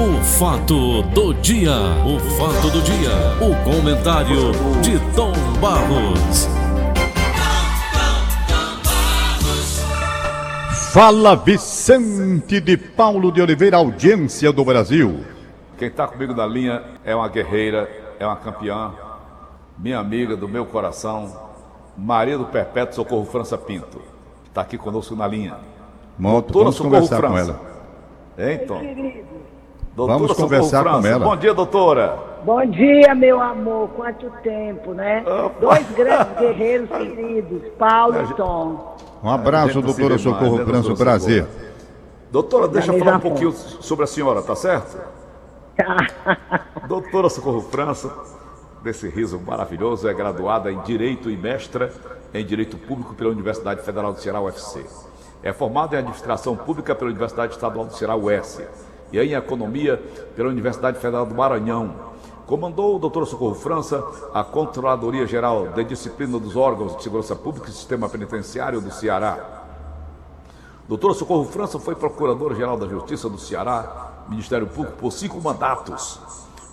O fato do dia, o fato do dia, o comentário de Tom Barros. Fala Vicente de Paulo de Oliveira, audiência do Brasil. Quem está comigo na linha é uma guerreira, é uma campeã, minha amiga do meu coração, Maria do Perpétuo Socorro França Pinto. Está aqui conosco na linha. Monto, vamos Socorro conversar França. com ela. Hein, Tom? Doutora Vamos conversar França. com ela. Bom dia, doutora. Bom dia, meu amor. Quanto tempo, né? Opa. Dois grandes guerreiros queridos, Paulo e Tom. Um abraço, doutora Socorro mais, né, França. Doutora prazer. Socorro. Doutora, deixa eu falar um pouquinho sobre a senhora, tá certo? Tá. doutora Socorro França, desse riso maravilhoso, é graduada em Direito e mestra em Direito Público pela Universidade Federal do Ceará, UFC. É formada em Administração Pública pela Universidade Estadual do Ceará, UES e em Economia pela Universidade Federal do Maranhão. Comandou o Dr. Socorro França a Controladoria Geral de Disciplina dos Órgãos de Segurança Pública e Sistema Penitenciário do Ceará. Doutor Socorro França foi Procuradora-Geral da Justiça do Ceará, Ministério Público, por cinco mandatos.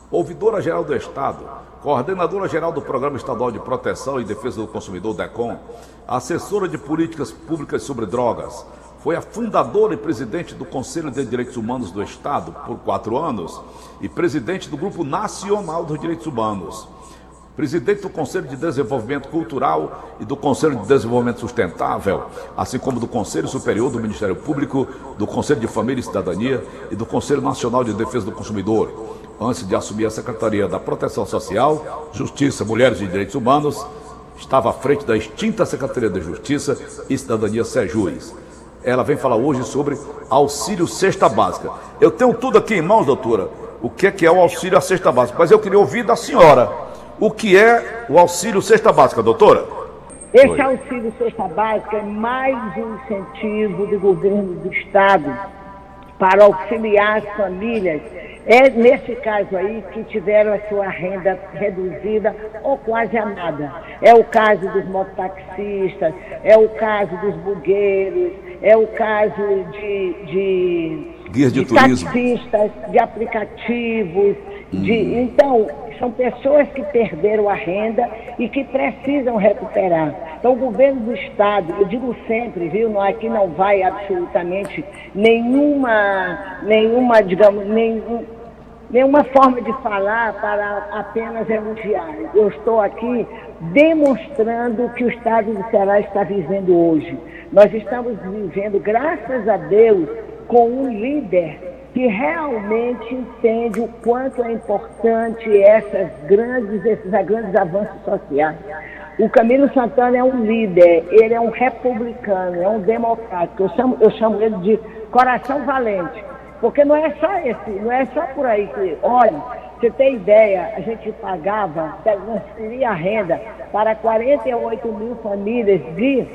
Ouvidora-Geral do Estado, Coordenadora-Geral do Programa Estadual de Proteção e Defesa do Consumidor, DECOM, Assessora de Políticas Públicas sobre Drogas, foi a fundadora e presidente do Conselho de Direitos Humanos do Estado por quatro anos e presidente do Grupo Nacional dos Direitos Humanos. Presidente do Conselho de Desenvolvimento Cultural e do Conselho de Desenvolvimento Sustentável, assim como do Conselho Superior do Ministério Público, do Conselho de Família e Cidadania e do Conselho Nacional de Defesa do Consumidor. Antes de assumir a Secretaria da Proteção Social, Justiça, Mulheres e Direitos Humanos, estava à frente da extinta Secretaria da Justiça e Cidadania Sejus ela vem falar hoje sobre auxílio cesta básica. Eu tenho tudo aqui em mãos, doutora, o que é, que é o auxílio à cesta básica, mas eu queria ouvir da senhora o que é o auxílio cesta básica, doutora. Esse auxílio cesta básica é mais um incentivo do governo do Estado para auxiliar as famílias é nesse caso aí que tiveram a sua renda reduzida ou quase a nada. É o caso dos mototaxistas, é o caso dos bugueiros, é o caso de, de, Guias de, de taxistas, de aplicativos. De, hum. Então, são pessoas que perderam a renda e que precisam recuperar. Então, o governo do Estado, eu digo sempre, viu, aqui não vai absolutamente nenhuma, nenhuma, digamos, nenhum, nenhuma forma de falar para apenas elogiar. Eu estou aqui demonstrando o que o Estado do Ceará está vivendo hoje. Nós estamos vivendo, graças a Deus, com um líder que realmente entende o quanto é importante essas grandes, esses grandes avanços sociais. O Camilo Santana é um líder, ele é um republicano, é um democrático. Eu chamo, eu chamo ele de coração valente porque não é só esse, não é só por aí que, olha, você tem ideia, a gente pagava, transferia renda para 48 mil famílias de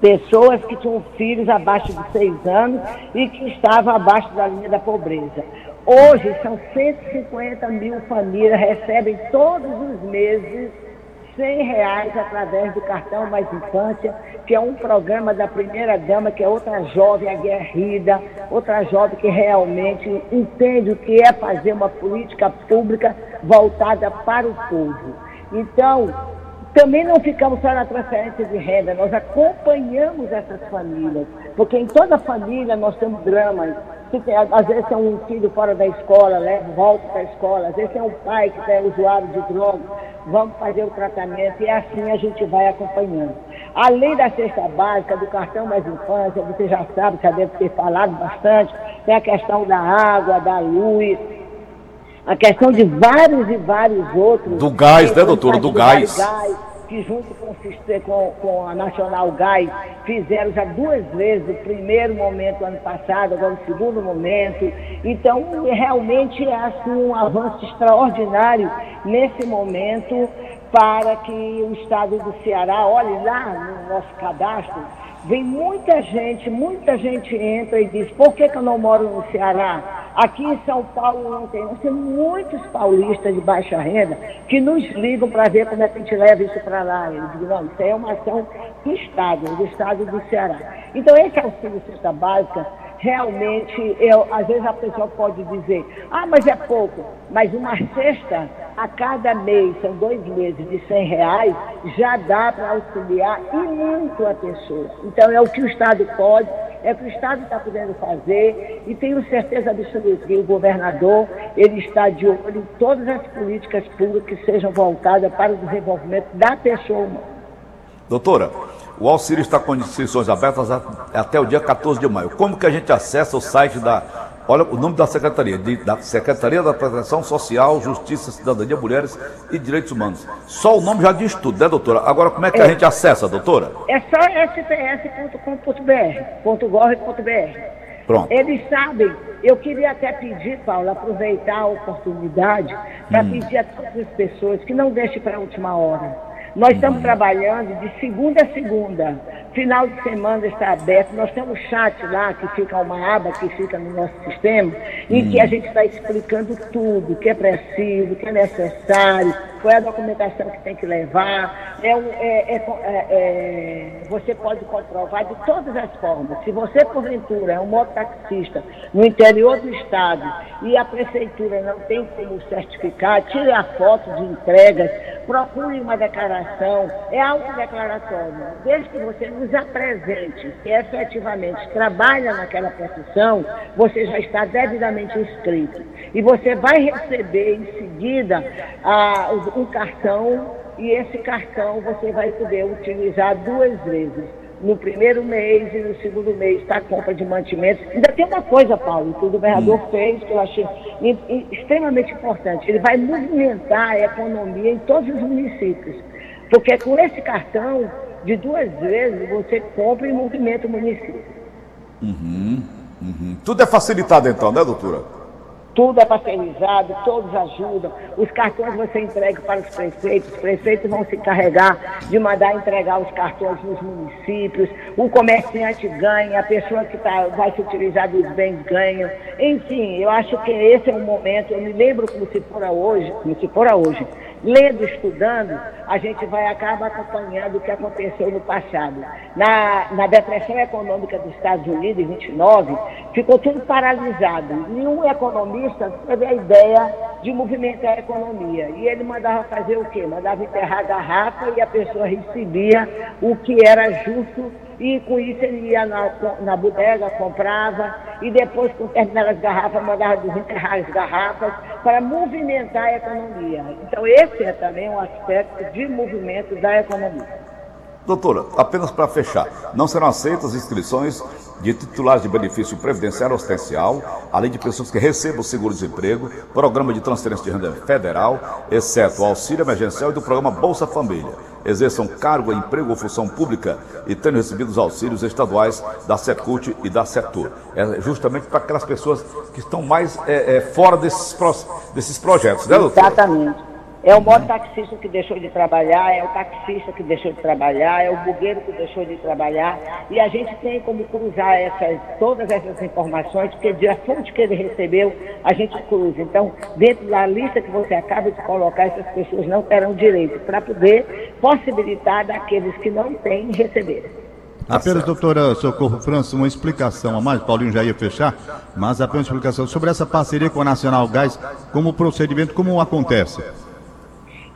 pessoas que tinham filhos abaixo de seis anos e que estavam abaixo da linha da pobreza. Hoje são 150 mil famílias, recebem todos os meses 100 reais através do cartão Mais Infância, que é um programa da primeira dama, que é outra jovem aguerrida, outra jovem que realmente entende o que é fazer uma política pública voltada para o povo. Então, também não ficamos só na transferência de renda, nós acompanhamos essas famílias, porque em toda família nós temos dramas. Às vezes é um filho fora da escola, leva, volta para a escola, às vezes é um pai que é usuário de drogas, vamos fazer o tratamento e assim a gente vai acompanhando. Além da cesta básica, do cartão mais infância, você já sabe, já deve ter falado bastante, tem a questão da água, da luz, a questão de vários e vários outros. Do gás, né, doutora? Do gás. gás que junto com, com, com, a Nacional Gás fizeram já duas vezes, o primeiro momento ano passado, agora o segundo momento. Então, realmente é assim, um avanço extraordinário nesse momento para que o estado do Ceará, olhe lá no nosso cadastro, vem muita gente, muita gente entra e diz, por que, que eu não moro no Ceará? Aqui em São Paulo não tem. Nós temos muitos paulistas de baixa renda que nos ligam para ver como é que a gente leva isso para lá. Eu digo, não, isso é uma ação do Estado, do Estado do Ceará. Então, esse auxílio cesta básica realmente, eu, às vezes a pessoa pode dizer, ah, mas é pouco, mas uma cesta a cada mês, são dois meses de 100 reais, já dá para auxiliar e muito a pessoa. Então é o que o Estado pode, é o que o Estado está podendo fazer e tenho certeza absoluta que o governador, ele está de olho em todas as políticas públicas que sejam voltadas para o desenvolvimento da pessoa humana. Doutora, o auxílio está com inscrições abertas até o dia 14 de maio. Como que a gente acessa o site da. Olha o nome da Secretaria, de, da Secretaria da Proteção Social, Justiça, Cidadania, Mulheres e Direitos Humanos. Só o nome já diz tudo, né, doutora? Agora, como é que é. a gente acessa, doutora? É só sps.com.br.gov.br. Pronto. Eles sabem, eu queria até pedir, Paulo, aproveitar a oportunidade para hum. pedir a todas as pessoas que não deixem para a última hora nós estamos trabalhando de segunda a segunda. Final de semana está aberto. Nós temos um chat lá, que fica uma aba que fica no nosso sistema, em que a gente está explicando tudo, o que é preciso, o que é necessário, qual é a documentação que tem que levar. É, é, é, é, você pode comprovar de todas as formas. Se você, porventura, é um mototaxista no interior do estado e a prefeitura não tem como certificar, tire a foto de entregas, procure uma declaração, é autodeclaratório. Desde que você nos apresente que efetivamente trabalha naquela profissão, você já está devidamente inscrito. E você vai receber em seguida a, um cartão e esse cartão você vai poder utilizar duas vezes. No primeiro mês e no segundo mês está a compra de mantimentos. Ainda tem uma coisa, Paulo, que o governador hum. fez, que eu achei extremamente importante. Ele vai movimentar a economia em todos os municípios. Porque com esse cartão, de duas vezes, você compra e movimenta o município. Uhum, uhum. Tudo é facilitado então, né, doutora? Tudo é parcerizado, todos ajudam. Os cartões você entrega para os prefeitos, os prefeitos vão se encarregar de mandar entregar os cartões nos municípios, o comerciante ganha, a pessoa que tá, vai se utilizar dos bens ganha. Enfim, eu acho que esse é um momento, eu me lembro como se fora hoje, como se fora hoje, lendo, estudando, a gente vai acabar acompanhando o que aconteceu no passado. Na, na depressão econômica dos Estados Unidos, em 29, ficou tudo paralisado. Nenhum economista teve a ideia de movimentar a economia. E ele mandava fazer o quê? Mandava enterrar a garrafa e a pessoa recebia o que era justo e com isso ele ia na, na bodega, comprava, e depois, com terminar as garrafas, mandava desenterrar as garrafas para movimentar a economia. Então, esse é também um aspecto de movimento da economia. Doutora, apenas para fechar, não serão aceitas inscrições de titulares de benefício previdenciário ostensial, além de pessoas que recebam seguro-desemprego, programa de transferência de renda federal, exceto o auxílio emergencial e do programa Bolsa Família, exerçam cargo, emprego ou função pública e tenham recebido os auxílios estaduais da Secult e da Setur. É justamente para aquelas pessoas que estão mais é, é, fora desses, desses projetos, né, doutor? Exatamente. É o mototaxista que deixou de trabalhar, é o taxista que deixou de trabalhar, é o bugueiro que deixou de trabalhar. E a gente tem como cruzar essas, todas essas informações, porque de a fonte que ele recebeu, a gente cruza. Então, dentro da lista que você acaba de colocar, essas pessoas não terão direito, para poder possibilitar daqueles que não têm receber. Apenas, doutora Socorro França, uma explicação a mais, Paulinho já ia fechar, mas apenas uma explicação sobre essa parceria com a Nacional Gás, como procedimento, como acontece?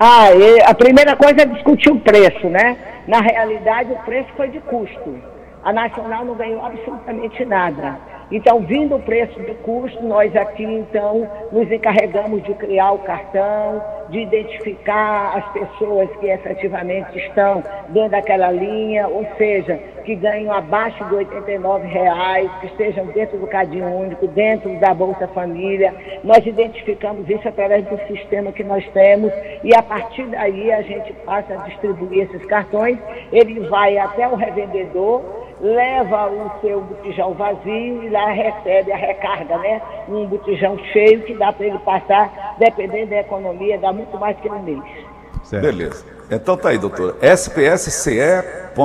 Ah, a primeira coisa é discutir o preço, né? Na realidade, o preço foi de custo. A Nacional não ganhou absolutamente nada. Então, vindo o preço do custo, nós aqui, então, nos encarregamos de criar o cartão, de identificar as pessoas que efetivamente estão dentro daquela linha, ou seja, que ganham abaixo de 89 reais, que estejam dentro do Cadinho Único, dentro da Bolsa Família. Nós identificamos isso através do sistema que nós temos e a partir daí a gente passa a distribuir esses cartões. Ele vai até o revendedor leva o seu botijão vazio e lá recebe a recarga, né? Um botijão cheio que dá para ele passar, dependendo da economia, dá muito mais que um mês. Certo. Beleza. Então tá aí, doutora. spsce.gov.br,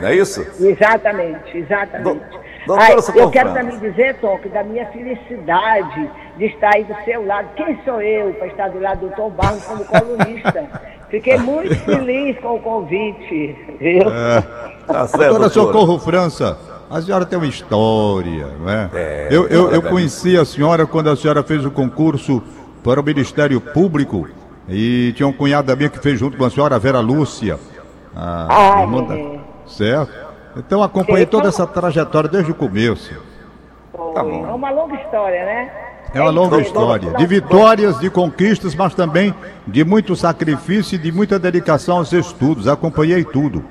não é isso? Exatamente, exatamente. Do, Ai, eu quero também dizer, Tom, que da minha felicidade de estar aí do seu lado. Quem sou eu para estar do lado do Tom Barros como colunista? Fiquei muito feliz com o convite, viu? É. Tá certo, doutora Socorro França, A senhora tem uma história, não é? é eu, eu, eu conheci a senhora quando a senhora fez o concurso para o Ministério Público e tinha um cunhado minha que fez junto com a senhora, a Vera Lúcia. A ah, irmã da... Certo? Então acompanhei toda essa trajetória desde o começo. Tá bom. É uma longa história, né? É uma longa história, de vitórias, de conquistas, mas também de muito sacrifício e de muita dedicação aos estudos. Acompanhei tudo.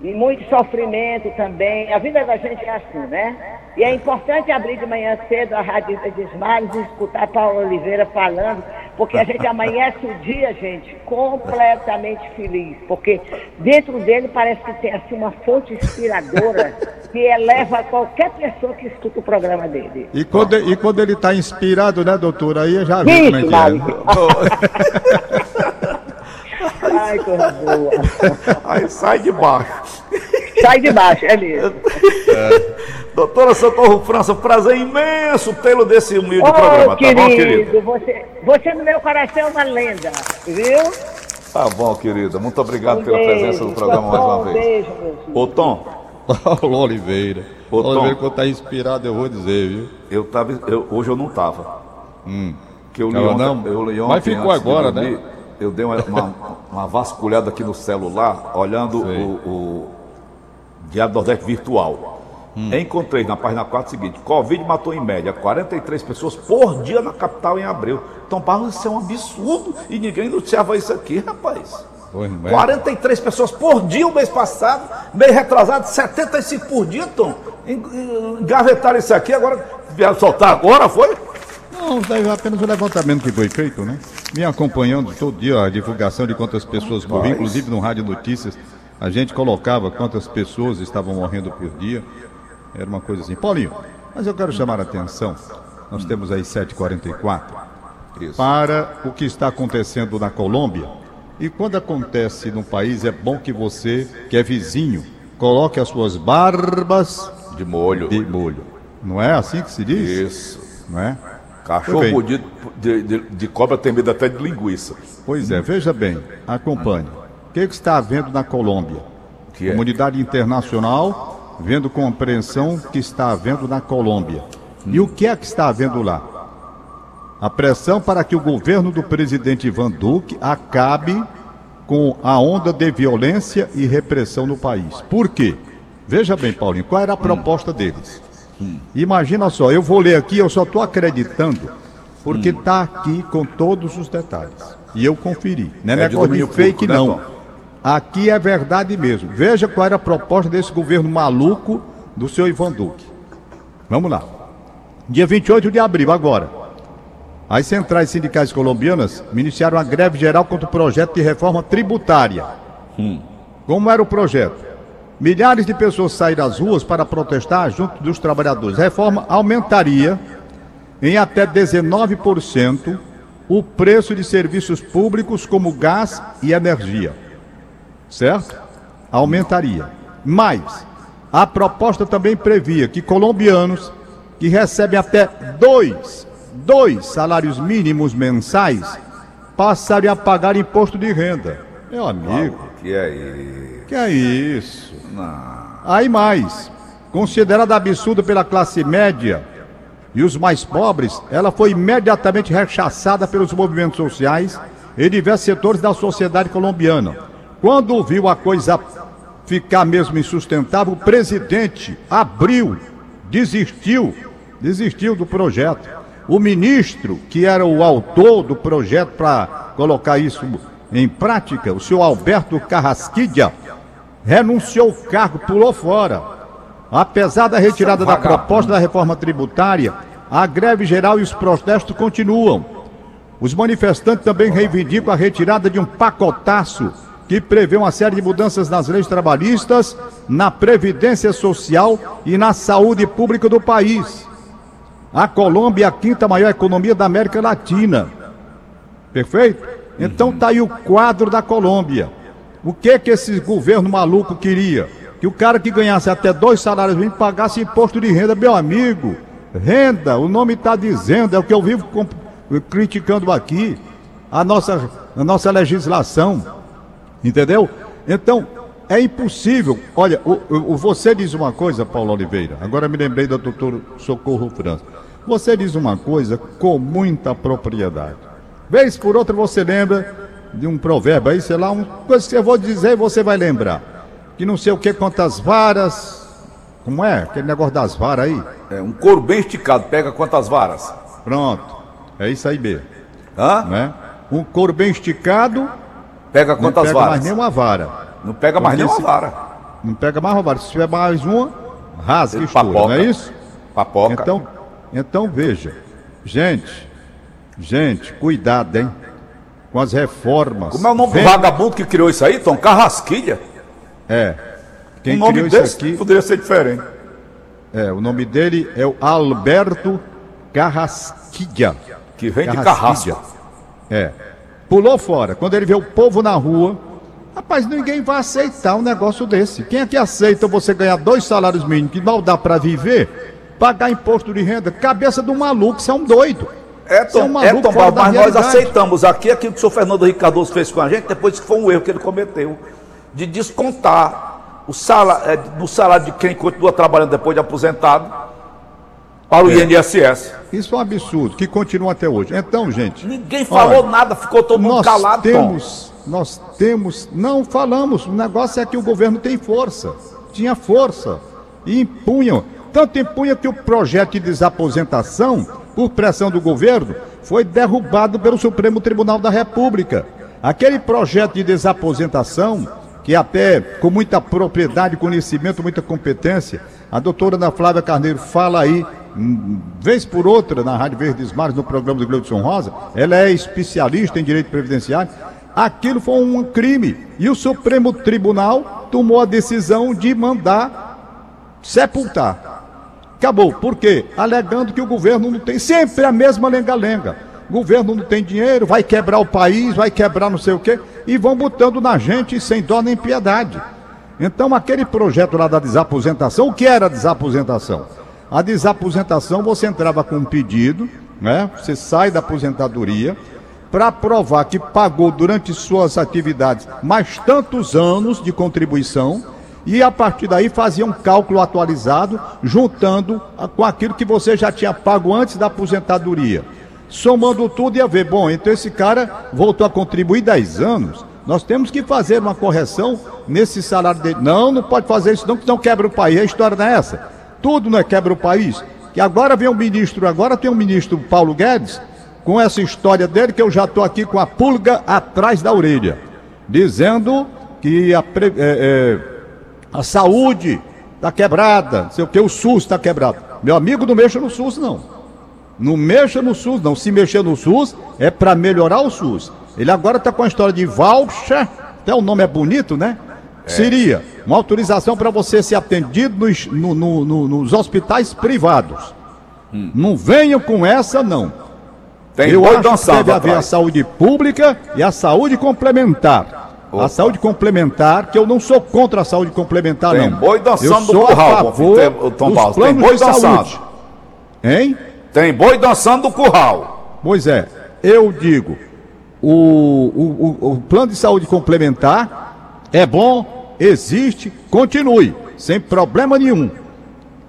E muito sofrimento também. A vida da gente é assim, né? E é importante abrir de manhã cedo a Rádio Desmares e escutar Paulo Oliveira falando, porque a gente amanhece o dia, gente, completamente feliz. Porque dentro dele parece que tem assim uma fonte inspiradora que eleva qualquer pessoa que escuta o programa dele. E quando, e quando ele está inspirado, né, doutora? Aí eu já vi como é que é. Ai, coisa boa. Aí sai de baixo. Sai de baixo, é mesmo. É. Doutora Socorro França, prazer imenso tê-lo desse humilde oh, programa, querido, tá bom, querido? Você, você no meu coração é uma lenda, viu? Tá bom, querida. Muito obrigado um pela beijo, presença do programa mais uma vez. Beijo, meu filho. Ô, Tom. Paulo Oliveira. Ô, Tom, Oliveira, quando tá inspirado, eu vou dizer, viu? Eu tava, eu, hoje eu não tava. Hum. Que eu li ontem, não, eu li ontem, Mas ficou agora, né? Eu dei uma, uma, uma, vasculhada aqui no celular, olhando o, o Diário do Nordeste virtual. Hum. Encontrei na página 4 o seguinte: Covid matou em média 43 pessoas por dia na capital em abril. Então, para isso é um absurdo e ninguém noticiava isso aqui, rapaz. 43 pessoas por dia o mês passado, mês retrasado, 75 por dia, Tom. Engavetaram isso aqui, agora vieram soltar agora, foi? Não, é apenas o levantamento que foi feito, né? Me acompanhando todo dia a divulgação de quantas pessoas morriam, inclusive no Rádio Notícias, a gente colocava quantas pessoas estavam morrendo por dia. Era uma coisa assim. Paulinho, mas eu quero chamar a atenção. Nós temos aí 7h44 para o que está acontecendo na Colômbia e quando acontece num país, é bom que você, que é vizinho, coloque as suas barbas de molho. De molho. Não é assim que se diz? Isso. Não é? Cachorro de, de, de, cobra tem medo até de linguiça. Pois é, veja bem, acompanhe. O que, é que está havendo na Colômbia? Que é? Comunidade internacional vendo compreensão que está havendo na Colômbia. Hum. E o que é que está havendo lá? a pressão para que o governo do presidente Ivan Duque acabe com a onda de violência e repressão no país. Por quê? Veja bem, Paulinho, qual era a proposta deles? Imagina só, eu vou ler aqui, eu só estou acreditando, porque está aqui com todos os detalhes. E eu conferi. Não é, é negócio de, de fake, público, né, não. Né, aqui é verdade mesmo. Veja qual era a proposta desse governo maluco do senhor Ivan Duque. Vamos lá. Dia 28 de abril, agora. As centrais sindicais colombianas iniciaram a greve geral contra o projeto de reforma tributária. Hum. Como era o projeto? Milhares de pessoas saíram às ruas para protestar junto dos trabalhadores. A reforma aumentaria em até 19% o preço de serviços públicos como gás e energia. Certo? Aumentaria. Mas a proposta também previa que colombianos que recebem até dois dois salários mínimos mensais passarem a pagar imposto de renda. Meu amigo. Que é isso? Que é isso? Não. Aí mais, considerada absurda pela classe média e os mais pobres, ela foi imediatamente rechaçada pelos movimentos sociais e diversos setores da sociedade colombiana. Quando viu a coisa ficar mesmo insustentável, o presidente abriu, desistiu, desistiu do projeto. O ministro, que era o autor do projeto para colocar isso em prática, o senhor Alberto Carrasquilha, renunciou o cargo, pulou fora. Apesar da retirada da proposta da reforma tributária, a greve geral e os protestos continuam. Os manifestantes também reivindicam a retirada de um pacotaço que prevê uma série de mudanças nas leis trabalhistas, na previdência social e na saúde pública do país. A Colômbia é a quinta maior economia da América Latina. Perfeito? Então tá aí o quadro da Colômbia. O que que esse governo maluco queria? Que o cara que ganhasse até dois salários mínimos pagasse imposto de renda, meu amigo. Renda, o nome está dizendo, é o que eu vivo criticando aqui, a nossa, a nossa legislação. Entendeu? Então, é impossível. Olha, o, o, você diz uma coisa, Paulo Oliveira. Agora me lembrei do doutor Socorro França. Você diz uma coisa com muita propriedade. Vez por outra você lembra de um provérbio aí, sei lá, uma coisa que eu vou dizer e você vai lembrar. Que não sei o que, quantas varas. Como é? Aquele negócio das varas aí. É, um couro bem esticado, pega quantas varas? Pronto. É isso aí mesmo. Hã? Né? Um couro bem esticado. Pega quantas não pega varas? mais nenhuma vara. Não pega mais nenhuma vara. Não pega mais uma vara. Se tiver mais uma, rasga, estoura, não é isso? Papoca. Então, então veja. Gente, gente, cuidado, hein? Com as reformas. Como é o nome Vem... do vagabundo que criou isso aí, Tom? Carrasquilha? É. Quem o nome criou desse aqui poderia ser diferente. É, o nome dele é o Alberto Carrasquilha. Que vem de carrasco. É. Pulou fora. Quando ele vê o povo na rua, rapaz, ninguém vai aceitar um negócio desse. Quem é que aceita você ganhar dois salários mínimos que não dá para viver, pagar imposto de renda? Cabeça do maluco, você é um doido. É, Tom, é, um é Tom mas nós aceitamos aqui aquilo que o senhor Fernando Ricardo fez com a gente, depois que foi um erro que ele cometeu, de descontar o salário, é, no salário de quem continua trabalhando depois de aposentado para o é. INSS. Isso é um absurdo, que continua até hoje. Então, gente. Ninguém falou olha, nada, ficou todo mundo nós calado. Temos, Tom. Nós temos, não falamos, o negócio é que o governo tem força, tinha força, e impunham. Tanto impunha que o projeto de desaposentação, por pressão do governo, foi derrubado pelo Supremo Tribunal da República. Aquele projeto de desaposentação, que até com muita propriedade, conhecimento, muita competência, a doutora Ana Flávia Carneiro fala aí vez por outra, na Rádio Verdes Mares, no programa do Gleudson Rosa, ela é especialista em direito previdenciário. Aquilo foi um crime. E o Supremo Tribunal tomou a decisão de mandar sepultar. Acabou. Por quê? Alegando que o governo não tem sempre a mesma lenga-lenga. Governo não tem dinheiro, vai quebrar o país, vai quebrar não sei o quê, e vão botando na gente sem dó nem piedade. Então, aquele projeto lá da desaposentação, o que era desaposentação? A desaposentação, você entrava com um pedido, né? Você sai da aposentadoria para provar que pagou durante suas atividades mais tantos anos de contribuição e a partir daí fazia um cálculo atualizado, juntando com aquilo que você já tinha pago antes da aposentadoria. Somando tudo ia ver, bom, então esse cara voltou a contribuir 10 anos. Nós temos que fazer uma correção nesse salário dele. Não, não pode fazer isso, não, que não quebra o país. A história não é essa tudo não é quebra o país. Que agora vem um ministro, agora tem um ministro Paulo Guedes, com essa história dele, que eu já estou aqui com a pulga atrás da orelha, dizendo que a, é, é, a saúde está quebrada, sei o que, o SUS está quebrado. Meu amigo, não mexa no SUS, não. Não mexa no SUS, não. Se mexer no SUS, é para melhorar o SUS. Ele agora está com a história de voucher, até o nome é bonito, né? É. Seria uma autorização para você ser atendido nos, no, no, no, nos hospitais privados. Hum. Não venham com essa, não. Tem Eu acho que deve haver a saúde pública e a saúde complementar. Opa. A saúde complementar, que eu não sou contra a saúde complementar, Tem não. boi dançando eu sou curral, a favor o Tom dos Tem boi dançando. Saúde. Hein? Tem boi dançando do curral. Pois é, eu digo, o, o, o, o plano de saúde complementar é bom, existe, continue, sem problema nenhum.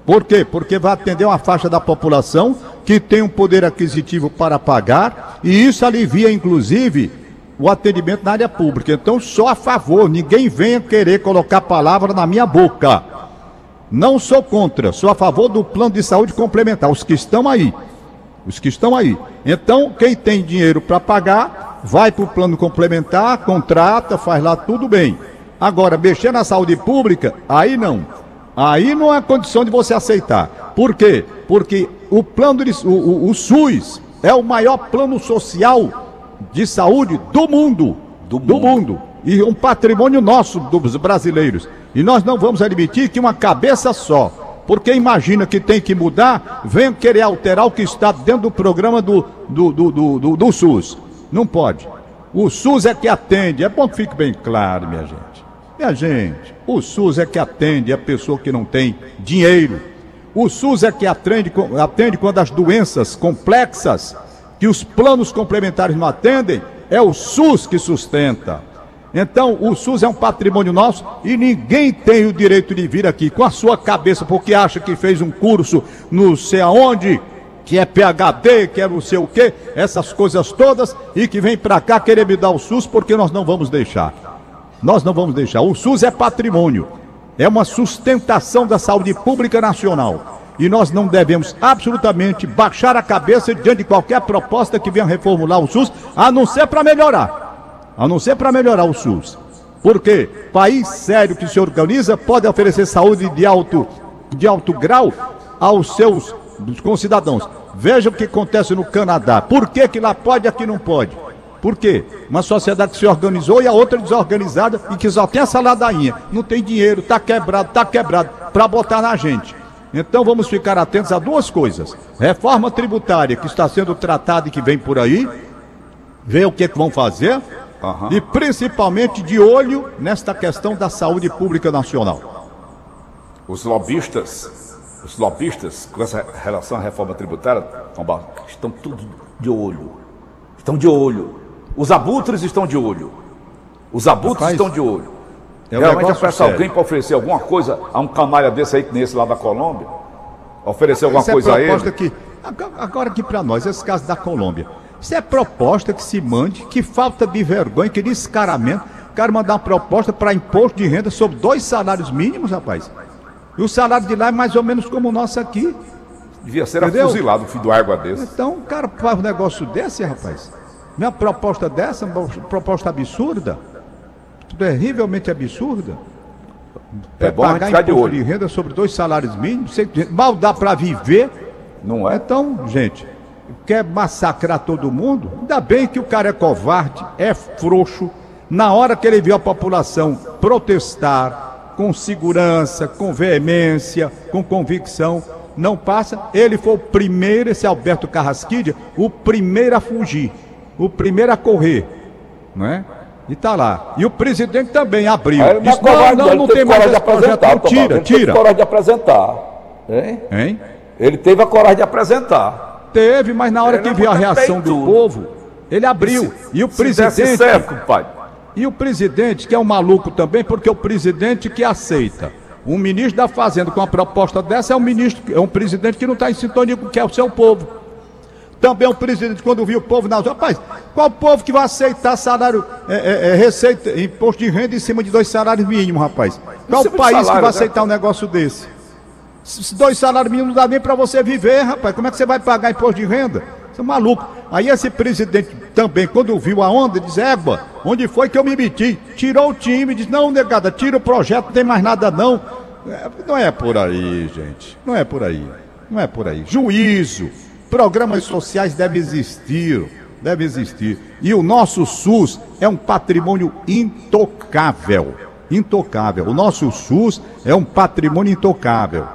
Por quê? Porque vai atender uma faixa da população que tem um poder aquisitivo para pagar e isso alivia, inclusive, o atendimento na área pública. Então, sou a favor, ninguém venha querer colocar palavra na minha boca. Não sou contra, sou a favor do plano de saúde complementar, os que estão aí. Os que estão aí. Então, quem tem dinheiro para pagar, vai para o plano complementar, contrata, faz lá tudo bem. Agora, mexer na saúde pública, aí não. Aí não há condição de você aceitar. Por quê? Porque o plano de, o, o, o SUS é o maior plano social de saúde do mundo. Do, do mundo. mundo. E um patrimônio nosso dos brasileiros. E nós não vamos admitir que uma cabeça só. Porque imagina que tem que mudar, vem querer alterar o que está dentro do programa do, do, do, do, do, do SUS. Não pode. O SUS é que atende. É bom que fique bem claro, minha gente. Minha gente, o SUS é que atende a pessoa que não tem dinheiro. O SUS é que atende, atende quando as doenças complexas que os planos complementares não atendem, é o SUS que sustenta. Então, o SUS é um patrimônio nosso e ninguém tem o direito de vir aqui com a sua cabeça porque acha que fez um curso não sei aonde, que é PHD, que é não sei o quê, essas coisas todas e que vem para cá querer me dar o SUS porque nós não vamos deixar. Nós não vamos deixar. O SUS é patrimônio. É uma sustentação da saúde pública nacional. E nós não devemos absolutamente baixar a cabeça diante de qualquer proposta que venha reformular o SUS, a não ser para melhorar a não ser para melhorar o SUS. Porque país sério que se organiza pode oferecer saúde de alto, de alto grau aos seus concidadãos. Veja o que acontece no Canadá. Por que, que lá pode e aqui não pode? Por quê? Uma sociedade que se organizou e a outra desorganizada e que só tem essa ladainha. Não tem dinheiro, está quebrado, está quebrado, para botar na gente. Então vamos ficar atentos a duas coisas. Reforma tributária que está sendo tratada e que vem por aí. Ver o que, que vão fazer Uhum. E principalmente de olho nesta questão da saúde pública nacional. Os lobistas, os lobistas com essa relação à reforma tributária, estão tudo de olho. Estão de olho. Os abutres estão de olho. Os abutres Rapaz, estão de olho. É Realmente aparece alguém para oferecer alguma coisa a um canalha desse aí, nesse lá da Colômbia. Oferecer alguma Essa é coisa é a ele. Que, agora aqui para nós, esse caso da Colômbia. Isso é proposta que se mande, que falta de vergonha, que descaramento. O cara mandar uma proposta para imposto de renda sobre dois salários mínimos, rapaz. E o salário de lá é mais ou menos como o nosso aqui. Devia ser Entendeu? afuzilado, filho do água desse. Então o cara faz um negócio desse, rapaz. Minha proposta dessa, uma proposta absurda, terrivelmente absurda. É, é bom pagar imposto de, olho. de renda sobre dois salários mínimos, mal dá para viver. Não é? Então, gente, quer massacrar todo mundo, ainda bem que o cara é covarde, é frouxo. Na hora que ele viu a população protestar com segurança, com veemência, com convicção, não passa. Ele foi o primeiro, esse Alberto Carrasquilha, o primeiro a fugir, o primeiro a correr, não é? E tá lá. E o presidente também abriu. Aí, Disse, não, não, não tem mais esse projeto. Não, tira, tira. Ele teve coragem de apresentar. Hein? hein? Ele teve a coragem de apresentar. Teve, mas na hora ele que viu a reação do povo, ele abriu. Se, e o presidente. Certo, pai. E o presidente, que é um maluco também, porque é o presidente que aceita. Um ministro da Fazenda com uma proposta dessa é um ministro, é um presidente que não está em sintonia com o que é o seu povo. Também um presidente, quando viu o povo nas rapaz, qual povo que vai aceitar salário, é, é, é, receita, imposto de renda em cima de dois salários mínimos, rapaz? Qual país salário, que vai né? aceitar um negócio desse? Dois salários mínimos não dá nem para você viver, rapaz. Como é que você vai pagar imposto de renda? Você é maluco. Aí esse presidente também, quando viu a onda, diz, égua, onde foi que eu me meti? Tirou o time, diz, não, negada, tira o projeto, não tem mais nada não. É, não é por aí, gente. Não é por aí. Não é por aí. Juízo. Programas sociais devem existir. Deve existir. E o nosso SUS é um patrimônio intocável. Intocável. O nosso SUS é um patrimônio intocável.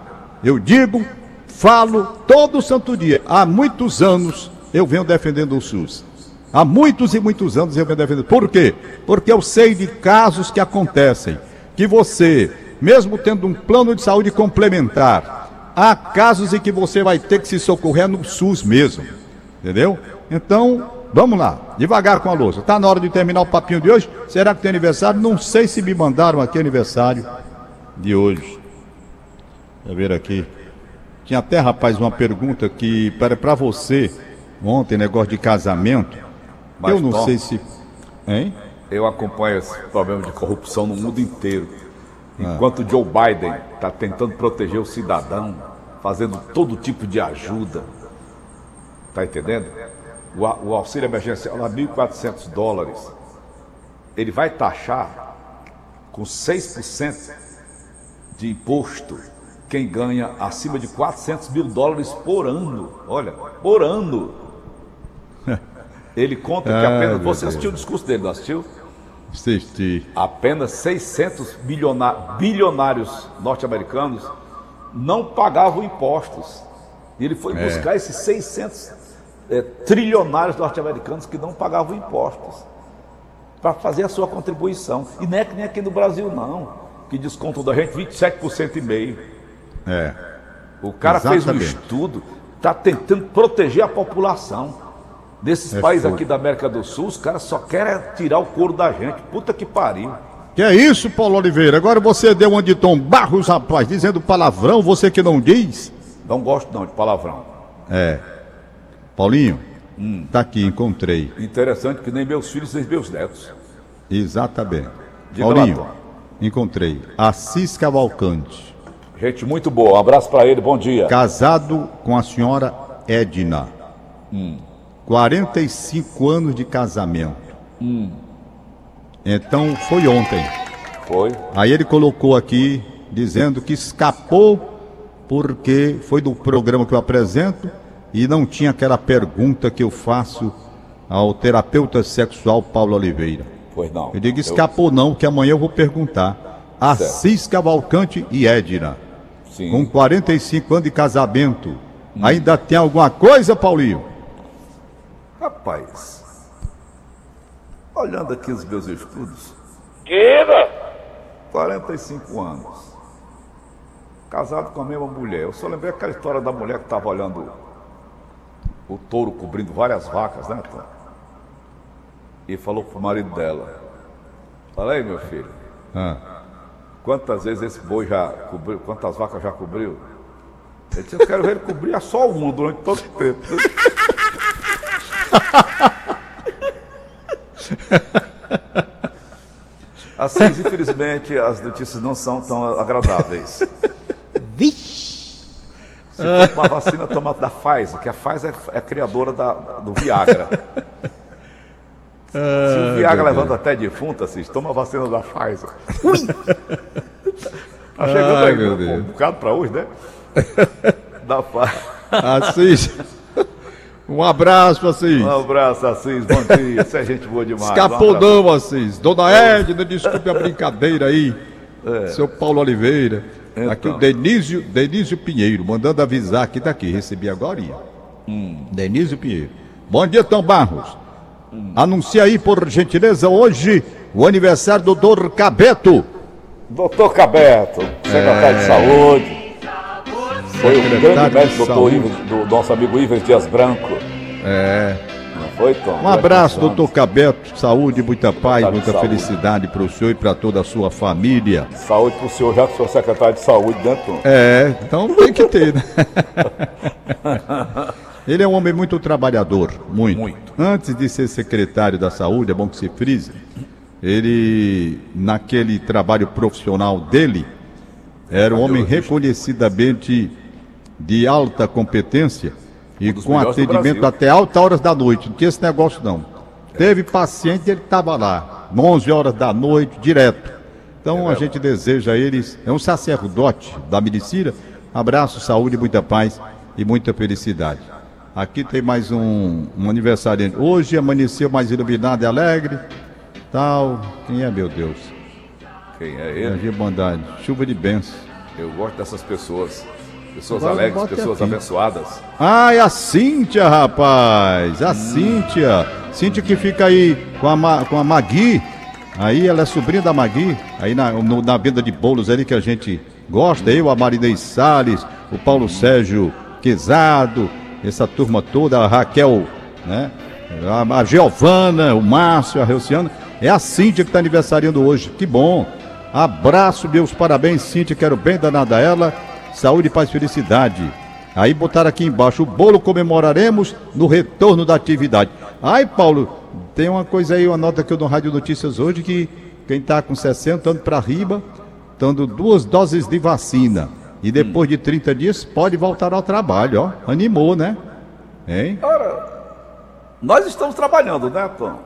Eu digo, falo todo santo dia. Há muitos anos eu venho defendendo o SUS. Há muitos e muitos anos eu venho defendendo. Por quê? Porque eu sei de casos que acontecem que você, mesmo tendo um plano de saúde complementar, há casos em que você vai ter que se socorrer no SUS mesmo. Entendeu? Então, vamos lá, devagar com a louça. Está na hora de terminar o papinho de hoje? Será que tem aniversário? Não sei se me mandaram aqui aniversário de hoje. Deixa eu ver aqui. Tinha até, rapaz, uma pergunta que para você ontem, negócio de casamento. Mas, eu não Tom, sei se. Hein? Eu acompanho esse problema de corrupção no mundo inteiro. Enquanto. Joe Biden está tentando proteger o cidadão, fazendo todo tipo de ajuda. Está entendendo? O, o auxílio emergencial a 1.400 dólares. Ele vai taxar com 6% de imposto quem ganha acima de 400 mil dólares por ano. Olha, por ano. Ele conta que apenas. Você assistiu o discurso dele, não assistiu? Apenas 600 bilionários norte-americanos não pagavam impostos. E ele foi é. buscar esses 600 é, trilionários norte-americanos que não pagavam impostos para fazer a sua contribuição. E não é que nem aqui no Brasil, não, que descontam da gente 27% e meio. É. O cara Exatamente. fez um estudo, está tentando proteger a população. Nesses é países aqui da América do Sul, os caras só querem tirar o couro da gente. Puta que pariu. Que é isso, Paulo Oliveira? Agora você deu um de Tom Barros, rapaz, dizendo palavrão, você que não diz? Não gosto não de palavrão. É. Paulinho, hum. tá aqui, encontrei. Interessante que nem meus filhos nem meus netos. Exatamente. Diga Paulinho, lá, encontrei. Assis Cavalcante. Gente muito boa, um abraço para ele, bom dia. Casado com a senhora Edna. Hum. 45 anos de casamento. Hum. Então foi ontem. Foi. Aí ele colocou aqui dizendo que escapou porque foi do programa que eu apresento e não tinha aquela pergunta que eu faço ao terapeuta sexual Paulo Oliveira. Pois não. Eu digo escapou eu... não, que amanhã eu vou perguntar. Assis certo. Cavalcante e Edna. Sim. Com 45 anos de casamento. Hum. Ainda tem alguma coisa, Paulinho? Rapaz, Olhando aqui os meus estudos. Diga! 45 anos. Casado com a mesma mulher. Eu só lembrei aquela história da mulher que estava olhando o touro cobrindo várias vacas, né, Tom? E falou pro marido dela: Fala aí, meu filho. Ah. Quantas vezes esse boi já cobriu? Quantas vacas já cobriu? Ele disse: Eu quero ver ele cobrir só uma durante todo o tempo. Assim, infelizmente, as notícias não são tão agradáveis. Vixe! Se for uma vacina, toma da Pfizer, que a Pfizer é, a criadora da, do Viagra. Se o Viagra levanta até defunto, assim, toma a vacina da Pfizer. tá chegando Ai, aí, um, um bocado para hoje, né? Da Pfizer. Assis. Um abraço, Assis. Um abraço, Assis. Bom dia. Você é gente boa demais. Escapou um não, Assis. Dona Edna, desculpe a brincadeira aí. É. Seu Paulo Oliveira. Então. Aqui o Denísio, Denísio Pinheiro, mandando avisar aqui daqui. Recebi agora. Hum. Denísio Pinheiro. Bom dia, Tom Barros. Hum. Anuncia aí, por gentileza, hoje o aniversário do Doutor Cabeto. Doutor Cabeto, secretário é... de Saúde. Foi o grande médico doutor Ives, do nosso amigo Ives Dias Branco. É. Não foi, Tom? Um abraço, doutor Cabeto. Saúde, muita paz, muita felicidade para o senhor e para toda a sua família. Saúde para o senhor, já que sou secretário de saúde, né, Tom? É, então tem que ter, né? Ele é um homem muito trabalhador, muito. muito. Antes de ser secretário da saúde, é bom que se frise, ele, naquele trabalho profissional dele, era um homem reconhecidamente de alta competência e um com atendimento até altas horas da noite. Não tinha esse negócio não. Teve paciente, ele estava lá, 11 horas da noite, direto. Então é a gente deseja a eles, é um sacerdote da medicina, abraço, saúde, muita paz e muita felicidade. Aqui tem mais um, um aniversário. Hoje amanheceu mais iluminado e alegre. Tal. Quem é, meu Deus? Quem é ele? Energia bondade. Chuva de bênçãos. Eu gosto dessas pessoas. Pessoas Agora alegres, pessoas abençoadas. Ah, é a Cíntia, rapaz. A hum. Cíntia. Cíntia que fica aí com a, com a Magui. Aí ela é sobrinha da Magui. Aí na, no, na venda de bolos ali que a gente gosta. Eu, a Marinei Salles, o Paulo Sérgio Quezado, essa turma toda, a Raquel, né? A, a Giovana, o Márcio, a Reuciana. É a Cíntia que está aniversariando hoje. Que bom. Abraço, meus parabéns, Cíntia. Quero bem danada a ela saúde, paz e felicidade. Aí botaram aqui embaixo, o bolo comemoraremos no retorno da atividade. Ai, Paulo, tem uma coisa aí, uma nota que eu dou Rádio Notícias hoje, que quem está com 60 anos para riba, dando duas doses de vacina. E depois hum. de 30 dias pode voltar ao trabalho, ó. Animou, né? Hein? Ora, nós estamos trabalhando, né, Tom?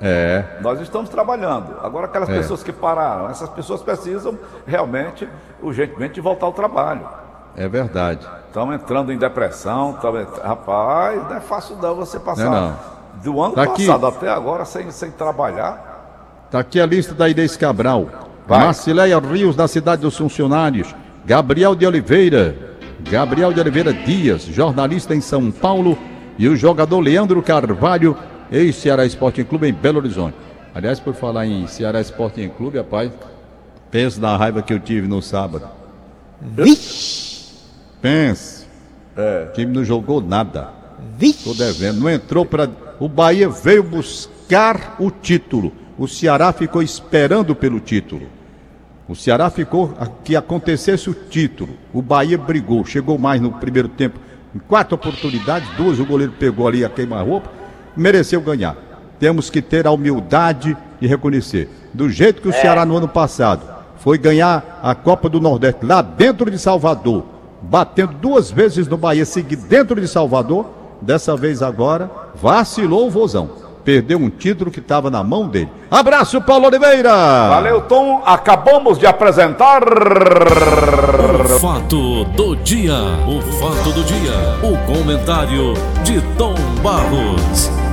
É. Nós estamos trabalhando. Agora, aquelas é. pessoas que pararam, essas pessoas precisam realmente, urgentemente, voltar ao trabalho. É verdade. Estão entrando em depressão. Tão... Rapaz, não é fácil não você passar não, não. do ano tá passado aqui... até agora sem, sem trabalhar. Está aqui a lista da Inês Cabral. Vai. Marcileia Rios, da Cidade dos Funcionários. Gabriel de Oliveira. Gabriel de Oliveira Dias, jornalista em São Paulo. E o jogador Leandro Carvalho, ex-Ceará Sporting Clube em Belo Horizonte. Aliás, por falar em Ceará Sporting Clube, rapaz, penso na raiva que eu tive no sábado. Vixe! Pense. É. O time não jogou nada. Vixe. Tô devendo. Não entrou para. O Bahia veio buscar o título. O Ceará ficou esperando pelo título. O Ceará ficou que acontecesse o título. O Bahia brigou, chegou mais no primeiro tempo. Em quatro oportunidades, duas o goleiro pegou ali a queima-roupa, mereceu ganhar. Temos que ter a humildade de reconhecer. Do jeito que o Ceará no ano passado foi ganhar a Copa do Nordeste lá dentro de Salvador, batendo duas vezes no Bahia, seguir dentro de Salvador, dessa vez agora vacilou o Vozão perdeu um título que estava na mão dele. Abraço, Paulo Oliveira! Valeu, Tom. Acabamos de apresentar. O fato do dia. O fato do dia. O comentário de Tom Barros.